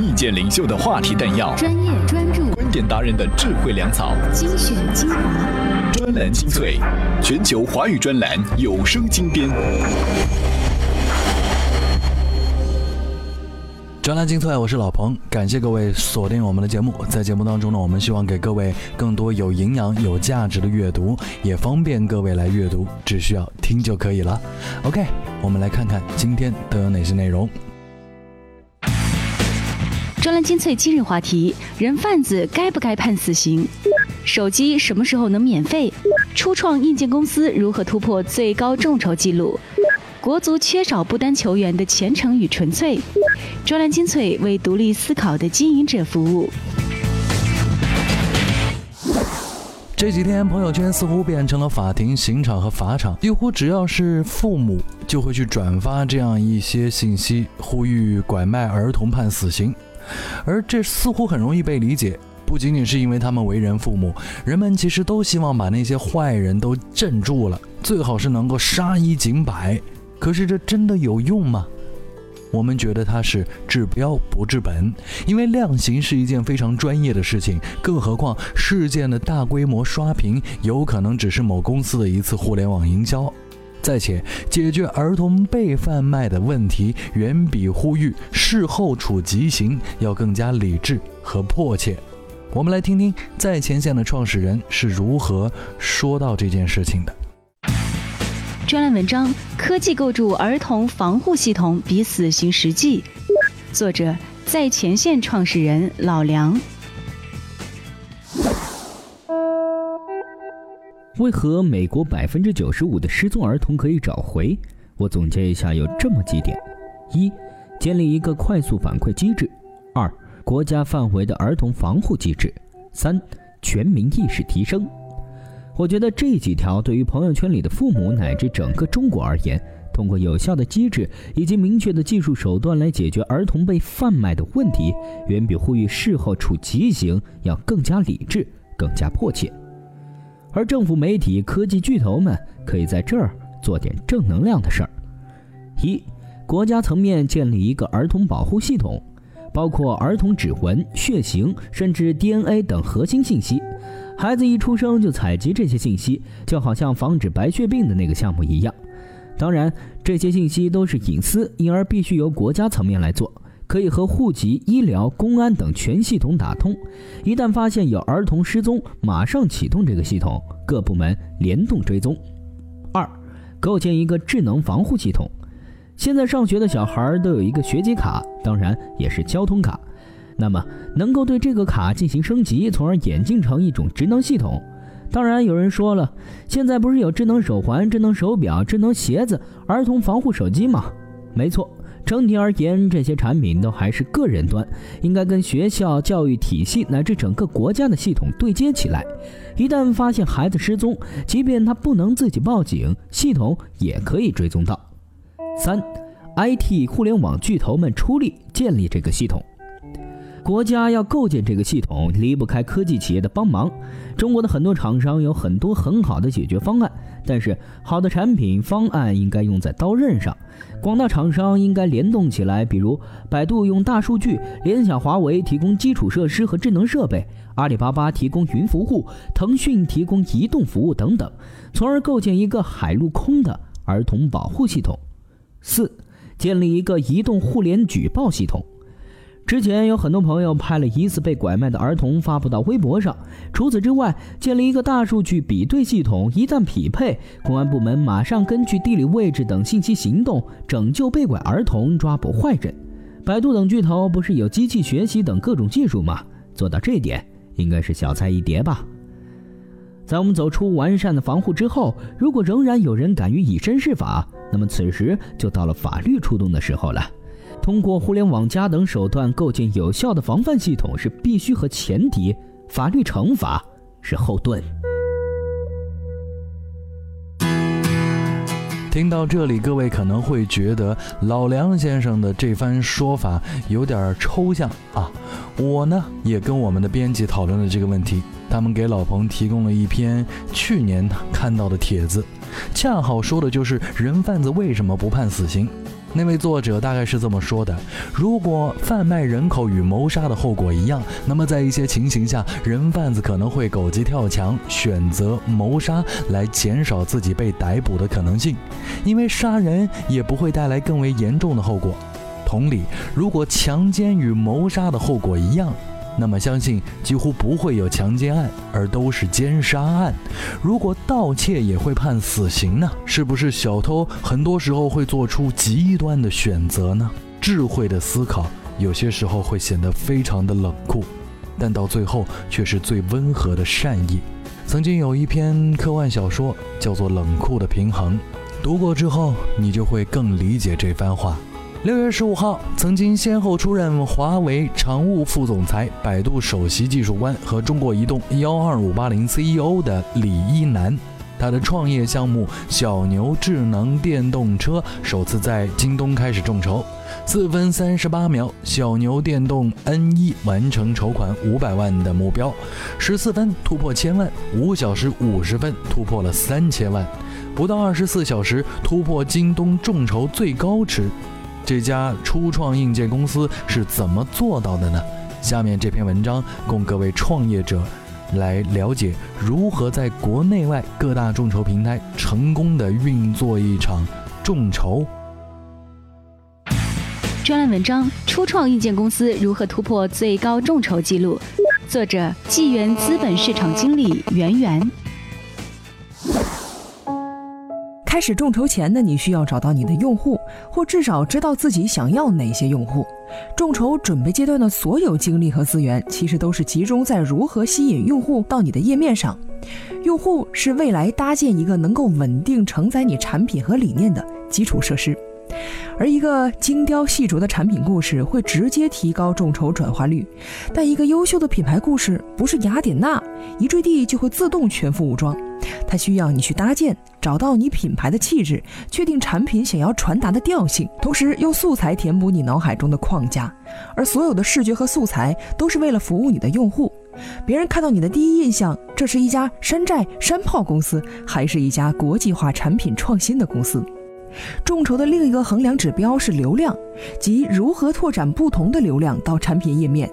意见领袖的话题弹药，专业专注，观点达人的智慧粮草，精选精华，专栏精粹，全球华语专栏有声精编。专栏精粹，我是老彭，感谢各位锁定我们的节目。在节目当中呢，我们希望给各位更多有营养、有价值的阅读，也方便各位来阅读，只需要听就可以了。OK，我们来看看今天都有哪些内容。专栏精粹今日话题：人贩子该不该判死刑？手机什么时候能免费？初创硬件公司如何突破最高众筹记录？国足缺少不丹球员的虔诚与纯粹。专栏精粹为独立思考的经营者服务。这几天朋友圈似乎变成了法庭、刑场和法场，几乎只要是父母就会去转发这样一些信息，呼吁拐卖儿童判死刑。而这似乎很容易被理解，不仅仅是因为他们为人父母，人们其实都希望把那些坏人都镇住了，最好是能够杀一儆百。可是这真的有用吗？我们觉得它是治标不治本，因为量刑是一件非常专业的事情，更何况事件的大规模刷屏有可能只是某公司的一次互联网营销。再且，解决儿童被贩卖的问题，远比呼吁事后处极刑要更加理智和迫切。我们来听听在前线的创始人是如何说到这件事情的。专栏文章：科技构筑儿童防护系统比死刑实际。作者：在前线创始人老梁。为何美国百分之九十五的失踪儿童可以找回？我总结一下，有这么几点：一、建立一个快速反馈机制；二、国家范围的儿童防护机制；三、全民意识提升。我觉得这几条对于朋友圈里的父母乃至整个中国而言，通过有效的机制以及明确的技术手段来解决儿童被贩卖的问题，远比呼吁事后处极刑要更加理智、更加迫切。而政府、媒体、科技巨头们可以在这儿做点正能量的事儿：一、国家层面建立一个儿童保护系统，包括儿童指纹、血型甚至 DNA 等核心信息。孩子一出生就采集这些信息，就好像防止白血病的那个项目一样。当然，这些信息都是隐私，因而必须由国家层面来做，可以和户籍、医疗、公安等全系统打通。一旦发现有儿童失踪，马上启动这个系统，各部门联动追踪。二，构建一个智能防护系统。现在上学的小孩都有一个学籍卡，当然也是交通卡。那么，能够对这个卡进行升级，从而演进成一种智能系统。当然，有人说了，现在不是有智能手环、智能手表、智能鞋子、儿童防护手机吗？没错，整体而言，这些产品都还是个人端，应该跟学校教育体系乃至整个国家的系统对接起来。一旦发现孩子失踪，即便他不能自己报警，系统也可以追踪到。三，IT 互联网巨头们出力建立这个系统。国家要构建这个系统，离不开科技企业的帮忙。中国的很多厂商有很多很好的解决方案，但是好的产品方案应该用在刀刃上。广大厂商应该联动起来，比如百度用大数据，联想、华为提供基础设施和智能设备，阿里巴巴提供云服务，腾讯提供移动服务等等，从而构建一个海陆空的儿童保护系统。四，建立一个移动互联举报系统。之前有很多朋友拍了疑似被拐卖的儿童发布到微博上。除此之外，建立一个大数据比对系统，一旦匹配，公安部门马上根据地理位置等信息行动，拯救被拐儿童，抓捕坏人。百度等巨头不是有机器学习等各种技术吗？做到这点应该是小菜一碟吧。在我们走出完善的防护之后，如果仍然有人敢于以身试法，那么此时就到了法律出动的时候了。通过互联网加等手段构建有效的防范系统是必须和前提，法律惩罚是后盾。听到这里，各位可能会觉得老梁先生的这番说法有点抽象啊。我呢也跟我们的编辑讨论了这个问题，他们给老彭提供了一篇去年看到的帖子，恰好说的就是人贩子为什么不判死刑。那位作者大概是这么说的：如果贩卖人口与谋杀的后果一样，那么在一些情形下，人贩子可能会狗急跳墙，选择谋杀来减少自己被逮捕的可能性，因为杀人也不会带来更为严重的后果。同理，如果强奸与谋杀的后果一样，那么相信几乎不会有强奸案，而都是奸杀案。如果盗窃也会判死刑呢？是不是小偷很多时候会做出极端的选择呢？智慧的思考有些时候会显得非常的冷酷，但到最后却是最温和的善意。曾经有一篇科幻小说叫做《冷酷的平衡》，读过之后你就会更理解这番话。六月十五号，曾经先后出任华为常务副总裁、百度首席技术官和中国移动幺二五八零 CEO 的李一男，他的创业项目小牛智能电动车首次在京东开始众筹。四分三十八秒，小牛电动 N 一完成筹款五百万的目标；十四分突破千万，五小时五十分突破了三千万，不到二十四小时突破京东众筹最高值。这家初创硬件公司是怎么做到的呢？下面这篇文章供各位创业者来了解如何在国内外各大众筹平台成功的运作一场众筹。专栏文章：初创硬件公司如何突破最高众筹记录？作者：纪元资本市场经理袁源。开始众筹前呢，你需要找到你的用户，或至少知道自己想要哪些用户。众筹准备阶段的所有精力和资源，其实都是集中在如何吸引用户到你的页面上。用户是未来搭建一个能够稳定承载你产品和理念的基础设施。而一个精雕细琢的产品故事会直接提高众筹转化率，但一个优秀的品牌故事不是雅典娜一坠地就会自动全副武装，它需要你去搭建，找到你品牌的气质，确定产品想要传达的调性，同时用素材填补你脑海中的框架。而所有的视觉和素材都是为了服务你的用户。别人看到你的第一印象，这是一家山寨山炮公司，还是一家国际化产品创新的公司？众筹的另一个衡量指标是流量，即如何拓展不同的流量到产品页面。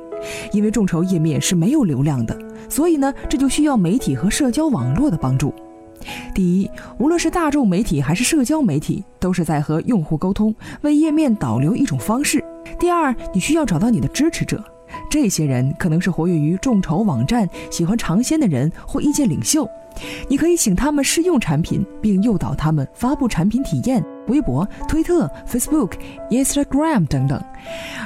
因为众筹页面是没有流量的，所以呢，这就需要媒体和社交网络的帮助。第一，无论是大众媒体还是社交媒体，都是在和用户沟通，为页面导流一种方式。第二，你需要找到你的支持者。这些人可能是活跃于众筹网站、喜欢尝鲜的人或意见领袖，你可以请他们试用产品，并诱导他们发布产品体验。微博、推特、Facebook、Instagram 等等。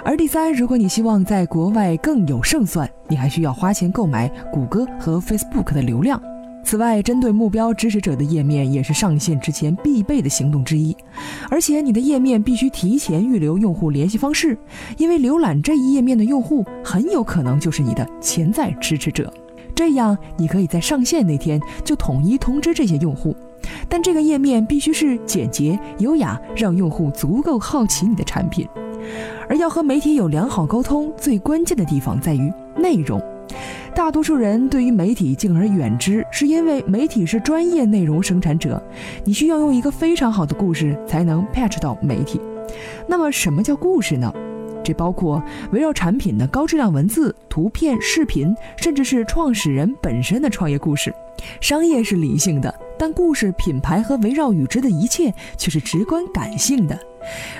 而第三，如果你希望在国外更有胜算，你还需要花钱购买谷歌和 Facebook 的流量。此外，针对目标支持者的页面也是上线之前必备的行动之一，而且你的页面必须提前预留用户联系方式，因为浏览这一页面的用户很有可能就是你的潜在支持者。这样，你可以在上线那天就统一通知这些用户，但这个页面必须是简洁优雅，让用户足够好奇你的产品。而要和媒体有良好沟通，最关键的地方在于内容。大多数人对于媒体敬而远之，是因为媒体是专业内容生产者，你需要用一个非常好的故事才能 patch 到媒体。那么，什么叫故事呢？这包括围绕产品的高质量文字、图片、视频，甚至是创始人本身的创业故事。商业是理性的，但故事、品牌和围绕与之的一切却是直观感性的。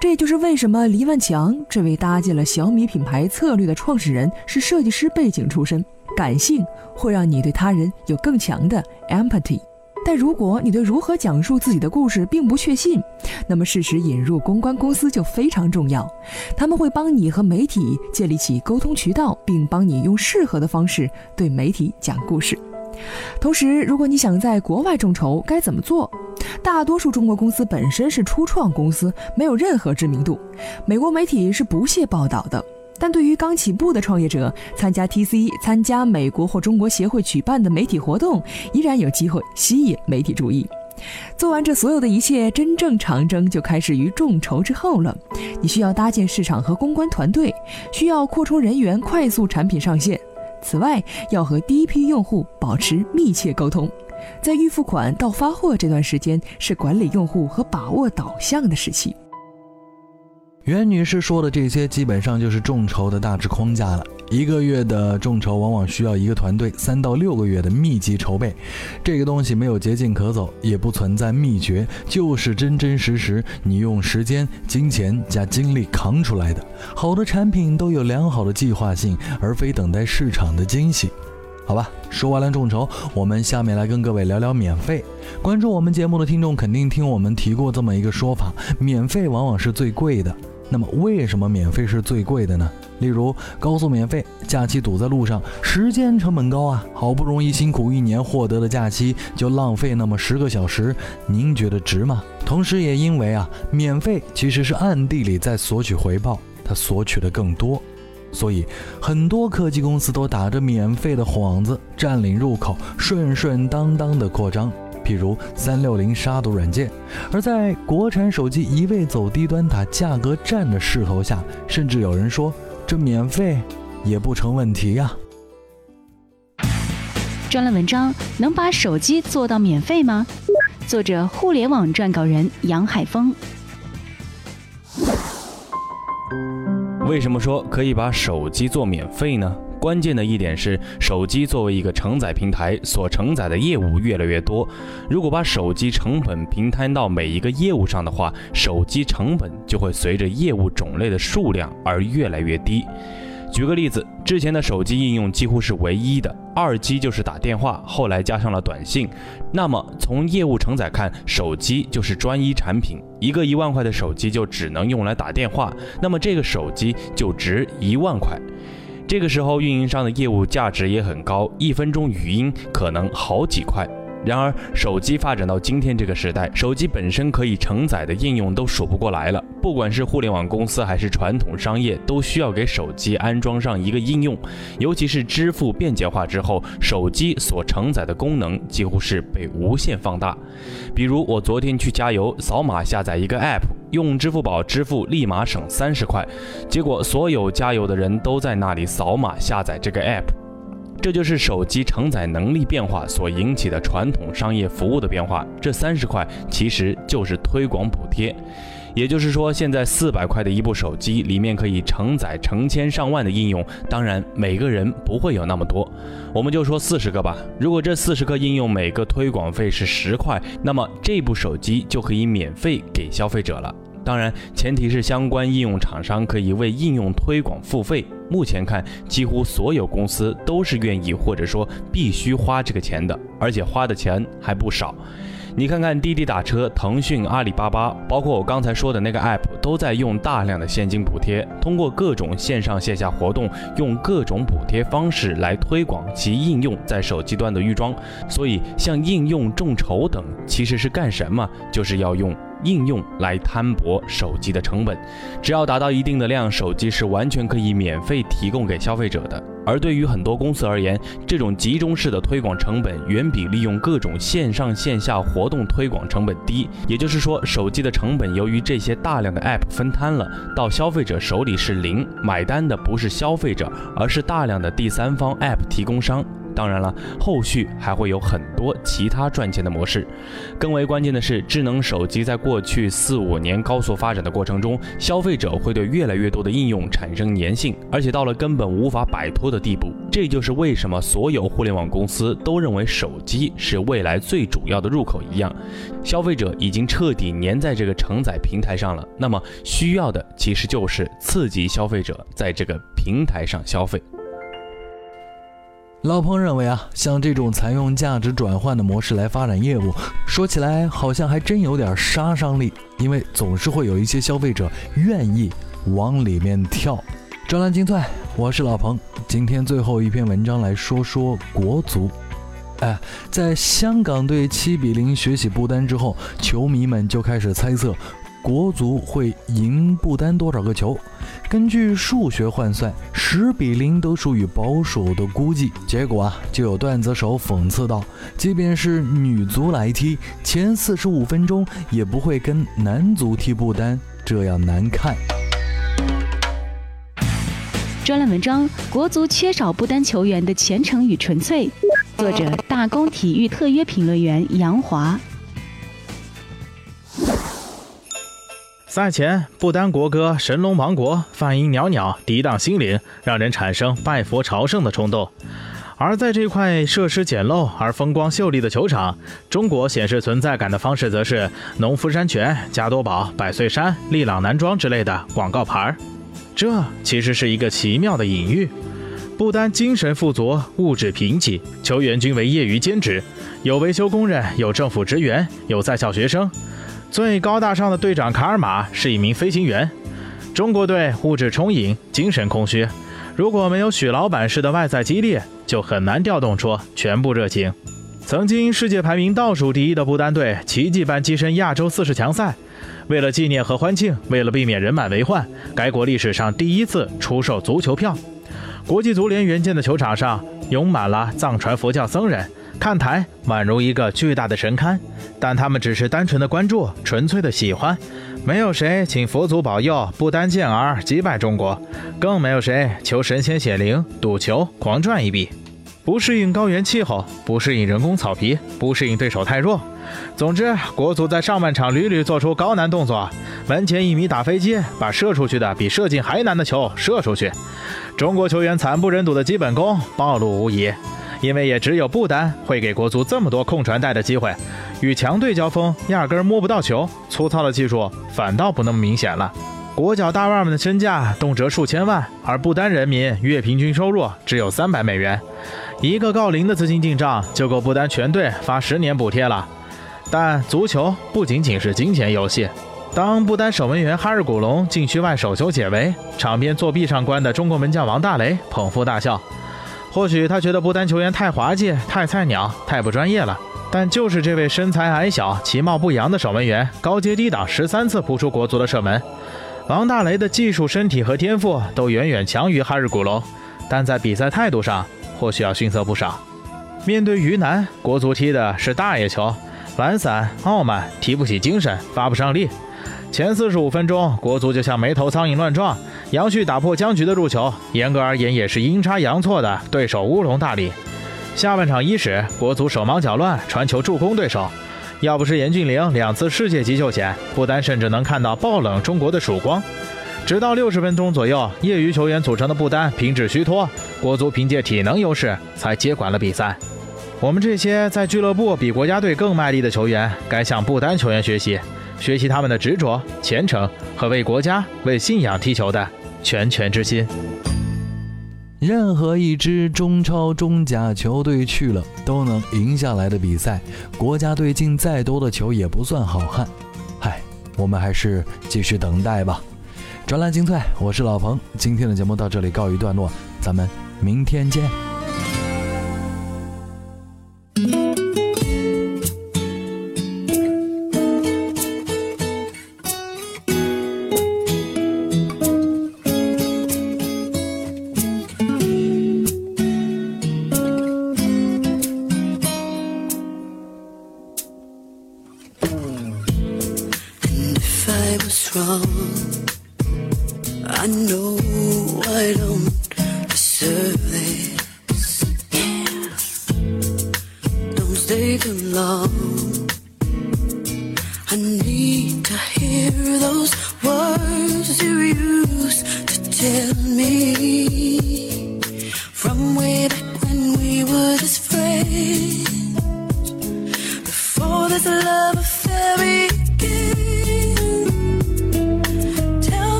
这也就是为什么黎万强这位搭建了小米品牌策略的创始人是设计师背景出身。感性会让你对他人有更强的 empathy，但如果你对如何讲述自己的故事并不确信，那么适时引入公关公司就非常重要。他们会帮你和媒体建立起沟通渠道，并帮你用适合的方式对媒体讲故事。同时，如果你想在国外众筹，该怎么做？大多数中国公司本身是初创公司，没有任何知名度，美国媒体是不屑报道的。但对于刚起步的创业者，参加 TC、参加美国或中国协会举办的媒体活动，依然有机会吸引媒体注意。做完这所有的一切，真正长征就开始于众筹之后了。你需要搭建市场和公关团队，需要扩充人员，快速产品上线。此外，要和第一批用户保持密切沟通。在预付款到发货这段时间，是管理用户和把握导向的时期。袁女士说的这些，基本上就是众筹的大致框架了。一个月的众筹往往需要一个团队三到六个月的密集筹备，这个东西没有捷径可走，也不存在秘诀，就是真真实实你用时间、金钱加精力扛出来的。好的产品都有良好的计划性，而非等待市场的惊喜。好吧，说完了众筹，我们下面来跟各位聊聊免费。关注我们节目的听众肯定听我们提过这么一个说法：免费往往是最贵的。那么为什么免费是最贵的呢？例如高速免费，假期堵在路上，时间成本高啊！好不容易辛苦一年获得的假期，就浪费那么十个小时，您觉得值吗？同时也因为啊，免费其实是暗地里在索取回报，它索取的更多，所以很多科技公司都打着免费的幌子占领入口，顺顺当当的扩张。譬如三六零杀毒软件，而在国产手机一味走低端打价格战的势头下，甚至有人说。这免费也不成问题呀。专栏文章能把手机做到免费吗？作者：互联网撰稿人杨海峰。为什么说可以把手机做免费呢？关键的一点是，手机作为一个承载平台，所承载的业务越来越多。如果把手机成本平摊到每一个业务上的话，手机成本就会随着业务种类的数量而越来越低。举个例子，之前的手机应用几乎是唯一的，二 G 就是打电话，后来加上了短信。那么从业务承载看，手机就是专一产品。一个一万块的手机就只能用来打电话，那么这个手机就值一万块。这个时候，运营商的业务价值也很高，一分钟语音可能好几块。然而，手机发展到今天这个时代，手机本身可以承载的应用都数不过来了。不管是互联网公司还是传统商业，都需要给手机安装上一个应用。尤其是支付便捷化之后，手机所承载的功能几乎是被无限放大。比如，我昨天去加油，扫码下载一个 App，用支付宝支付，立马省三十块。结果，所有加油的人都在那里扫码下载这个 App。这就是手机承载能力变化所引起的传统商业服务的变化。这三十块其实就是推广补贴。也就是说，现在四百块的一部手机里面可以承载成千上万的应用，当然每个人不会有那么多，我们就说四十个吧。如果这四十个应用每个推广费是十块，那么这部手机就可以免费给消费者了。当然，前提是相关应用厂商可以为应用推广付费。目前看，几乎所有公司都是愿意或者说必须花这个钱的，而且花的钱还不少。你看看滴滴打车、腾讯、阿里巴巴，包括我刚才说的那个 app，都在用大量的现金补贴，通过各种线上线下活动，用各种补贴方式来推广其应用在手机端的预装。所以，像应用众筹等，其实是干什么？就是要用。应用来摊薄手机的成本，只要达到一定的量，手机是完全可以免费提供给消费者的。而对于很多公司而言，这种集中式的推广成本远比利用各种线上线下活动推广成本低。也就是说，手机的成本由于这些大量的 App 分摊了，到消费者手里是零，买单的不是消费者，而是大量的第三方 App 提供商。当然了，后续还会有很多其他赚钱的模式。更为关键的是，智能手机在过去四五年高速发展的过程中，消费者会对越来越多的应用产生粘性，而且到了根本无法摆脱的地步。这就是为什么所有互联网公司都认为手机是未来最主要的入口一样。消费者已经彻底粘在这个承载平台上了，那么需要的其实就是刺激消费者在这个平台上消费。老彭认为啊，像这种采用价值转换的模式来发展业务，说起来好像还真有点杀伤力，因为总是会有一些消费者愿意往里面跳。专栏精粹，我是老彭，今天最后一篇文章来说说国足。哎，在香港队七比零血洗不丹之后，球迷们就开始猜测。国足会赢不丹多少个球？根据数学换算，十比零都属于保守的估计。结果啊，就有段子手讽刺道：“即便是女足来踢，前四十五分钟也不会跟男足踢不丹这样难看。”专栏文章：国足缺少不丹球员的虔诚与纯粹。作者：大公体育特约评论员杨华。赛前，不丹国歌《神龙王国》梵音袅袅，涤荡心灵，让人产生拜佛朝圣的冲动。而在这块设施简陋而风光秀丽的球场，中国显示存在感的方式则是农夫山泉、加多宝、百岁山、利朗男装之类的广告牌。这其实是一个奇妙的隐喻。不丹精神富足，物质贫瘠，球员均为业余兼职，有维修工人，有政府职员，有在校学生。最高大上的队长卡尔玛是一名飞行员。中国队物质充盈，精神空虚，如果没有许老板式的外在激励，就很难调动出全部热情。曾经世界排名倒数第一的不丹队，奇迹般跻身亚洲四十强赛。为了纪念和欢庆，为了避免人满为患，该国历史上第一次出售足球票。国际足联援建的球场上涌满了藏传佛教僧人，看台宛如一个巨大的神龛，但他们只是单纯的关注，纯粹的喜欢，没有谁请佛祖保佑不丹健儿击败中国，更没有谁求神仙显灵赌球狂赚一笔。不适应高原气候，不适应人工草皮，不适应对手太弱。总之，国足在上半场屡屡做出高难动作，门前一米打飞机，把射出去的比射进还难的球射出去。中国球员惨不忍睹的基本功暴露无遗，因为也只有不丹会给国足这么多控传带的机会，与强队交锋压根摸不到球，粗糙的技术反倒不那么明显了。国脚大腕们的身价动辄数千万，而不丹人民月平均收入只有三百美元。一个郜林的资金进账就够不丹全队发十年补贴了，但足球不仅仅是金钱游戏。当不丹守门员哈日古龙禁区外手球解围，场边作壁上观的中国门将王大雷捧腹大笑。或许他觉得不丹球员太滑稽、太菜鸟、太不专业了，但就是这位身材矮小、其貌不扬的守门员，高接低挡十三次扑出国足的射门。王大雷的技术、身体和天赋都远远强于哈日古龙，但在比赛态度上。或许要逊色不少。面对于南，国足踢的是大爷球，懒散、傲慢，提不起精神，发不上力。前四十五分钟，国足就像没头苍蝇乱撞。杨旭打破僵局的入球，严格而言也是阴差阳错的对手乌龙大礼。下半场伊始，国足手忙脚乱，传球助攻对手。要不是严俊凌两次世界级救险，不丹甚至能看到爆冷中国的曙光。直到六十分钟左右，业余球员组成的不丹停止虚脱，国足凭借体能优势才接管了比赛。我们这些在俱乐部比国家队更卖力的球员，该向不丹球员学习，学习他们的执着、虔诚和为国家、为信仰踢球的拳拳之心。任何一支中超、中甲球队去了都能赢下来的比赛，国家队进再多的球也不算好汉。嗨，我们还是继续等待吧。专栏精粹，我是老彭。今天的节目到这里告一段落，咱们明天见。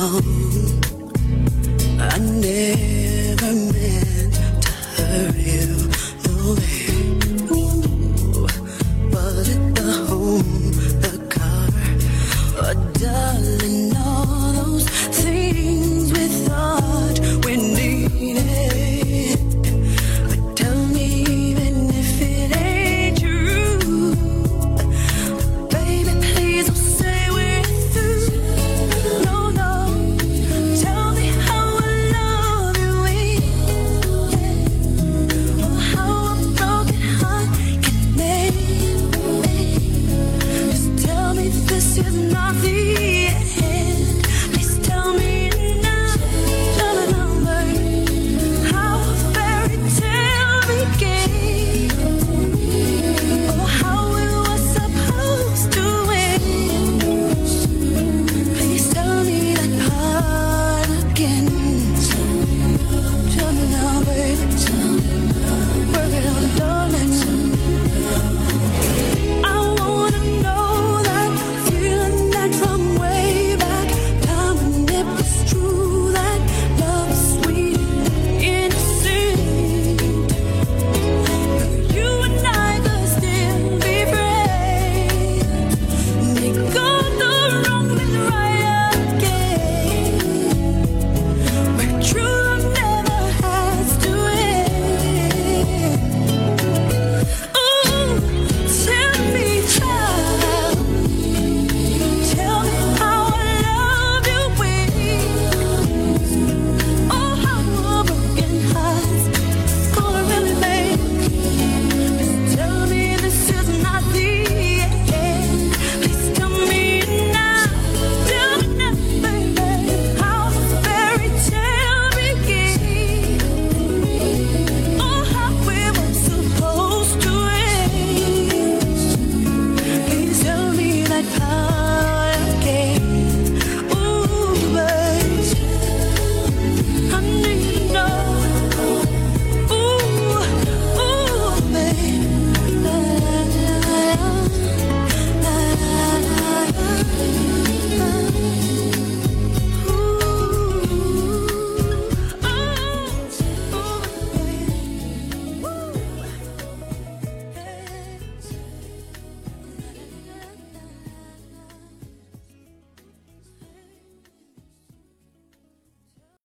down. I never